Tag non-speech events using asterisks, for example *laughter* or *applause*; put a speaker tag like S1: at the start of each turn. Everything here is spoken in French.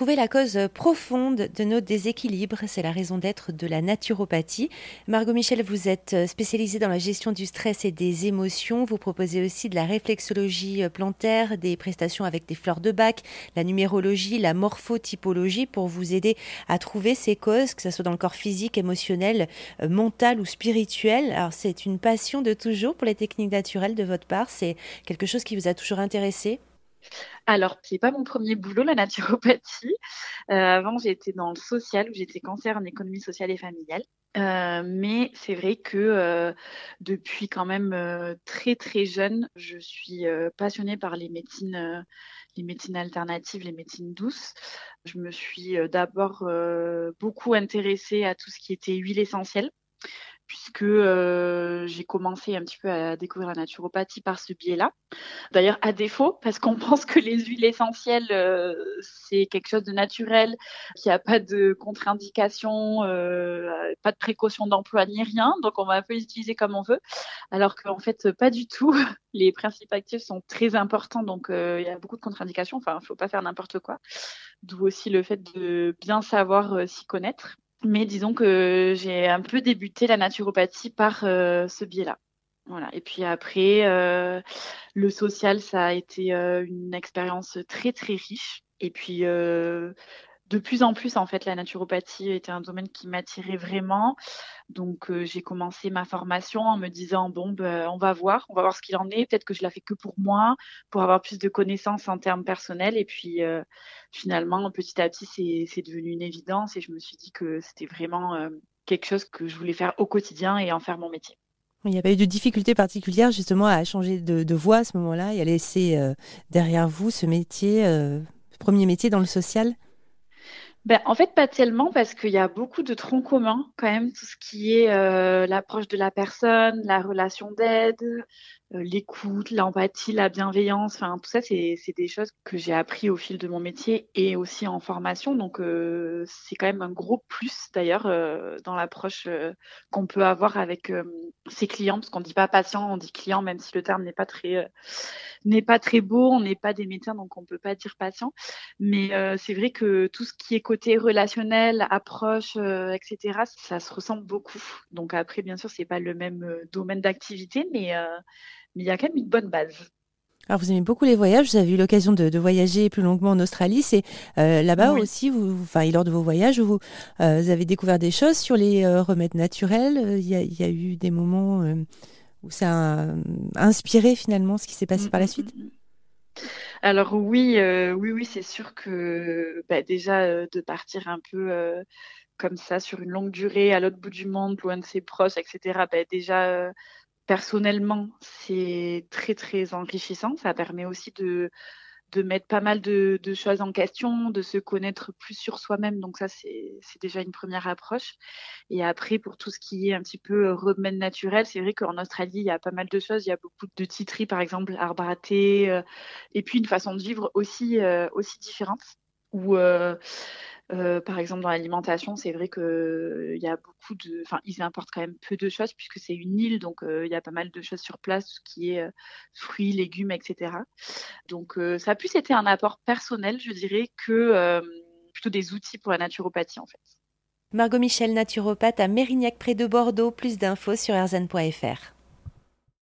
S1: trouver la cause profonde de nos déséquilibres. C'est la raison d'être de la naturopathie. Margot Michel, vous êtes spécialisée dans la gestion du stress et des émotions. Vous proposez aussi de la réflexologie plantaire, des prestations avec des fleurs de bac, la numérologie, la morphotypologie pour vous aider à trouver ces causes, que ce soit dans le corps physique, émotionnel, euh, mental ou spirituel. Alors c'est une passion de toujours pour les techniques naturelles de votre part. C'est quelque chose qui vous a toujours intéressé
S2: alors, c'est pas mon premier boulot, la naturopathie. Euh, avant, j'étais dans le social, où j'étais cancer en économie sociale et familiale. Euh, mais c'est vrai que euh, depuis quand même très très jeune, je suis passionnée par les médecines, les médecines alternatives, les médecines douces. Je me suis d'abord beaucoup intéressée à tout ce qui était huile essentielle puisque euh, j'ai commencé un petit peu à découvrir la naturopathie par ce biais-là. D'ailleurs, à défaut, parce qu'on *laughs* pense que les huiles essentielles, euh, c'est quelque chose de naturel, qu'il n'y a pas de contre-indication, euh, pas de précaution d'emploi ni rien, donc on va un peu les utiliser comme on veut, alors qu'en fait, pas du tout. *laughs* Les principes actifs sont très importants, donc il y a beaucoup de contre-indications, enfin, il ne faut pas faire n'importe quoi. D'où aussi le fait de bien savoir s'y connaître. Mais disons que j'ai un peu débuté la naturopathie par euh, ce biais-là. Voilà. Et puis après, euh, le social, ça a été euh, une expérience très très riche. Et puis de plus en plus, en fait, la naturopathie était un domaine qui m'attirait vraiment. Donc, euh, j'ai commencé ma formation en me disant bon, ben, on va voir, on va voir ce qu'il en est. Peut-être que je la fais que pour moi, pour avoir plus de connaissances en termes personnels. Et puis, euh, finalement, petit à petit, c'est devenu une évidence. Et je me suis dit que c'était vraiment euh, quelque chose que je voulais faire au quotidien et en faire mon métier.
S1: Il n'y a pas eu de difficulté particulière justement à changer de, de voie à ce moment-là et à laisser derrière vous ce métier, premier métier dans le social?
S2: Ben, en fait, pas tellement parce qu'il y a beaucoup de troncs communs quand même, tout ce qui est euh, l'approche de la personne, la relation d'aide, euh, l'écoute, l'empathie, la bienveillance, enfin tout ça, c'est des choses que j'ai appris au fil de mon métier et aussi en formation. Donc euh, c'est quand même un gros plus d'ailleurs euh, dans l'approche qu'on peut avoir avec ses clients, parce qu'on dit pas patient, on dit client, même si le terme n'est pas très n'est pas très beau, on n'est pas des médecins, donc on peut pas dire patient. Mais c'est vrai que tout ce qui est côté relationnel, approche, etc., ça se ressemble beaucoup. Donc après, bien sûr, c'est pas le même domaine d'activité, mais mais il y a quand même une bonne base.
S1: Alors vous aimez beaucoup les voyages, vous avez eu l'occasion de, voyager plus longuement en Australie. C'est euh, là-bas aussi, vous, enfin, lors de vos voyages, vous, euh, vous, avez découvert des choses sur les euh, remèdes naturels. Il y, a, il y, a, eu des moments où ça a inspiré finalement ce qui s'est passé par la suite?
S2: Alors oui, oui, oui, c'est sûr que bah, déjà de partir un peu comme ça sur une longue durée à l'autre bout du monde, loin de ses proches, etc. Bah, déjà personnellement, c'est très très enrichissant. Ça permet aussi de, de mettre pas mal de, choses en question, de se connaître plus sur soi-même. Donc ça, c'est déjà une première approche. Et après, pour tout ce qui est un petit peu remède naturel, c'est vrai qu'en Australie, il y a pas mal de choses. Il y a beaucoup de titris, par exemple, arbre à euh, et puis une façon de vivre aussi, euh, aussi différente. Où euh, euh, par exemple, dans l'alimentation, c'est vrai qu'il euh, y a beaucoup de. Enfin, ils importent quand même peu de choses puisque c'est une île, donc euh, il y a pas mal de choses sur place, ce qui est fruits, légumes, etc. Donc, ça a plus été un apport personnel, je dirais, que plutôt des outils pour la naturopathie, en fait.
S1: Margot Michel, naturopathe à Mérignac, près de Bordeaux. Plus d'infos sur erzen.fr.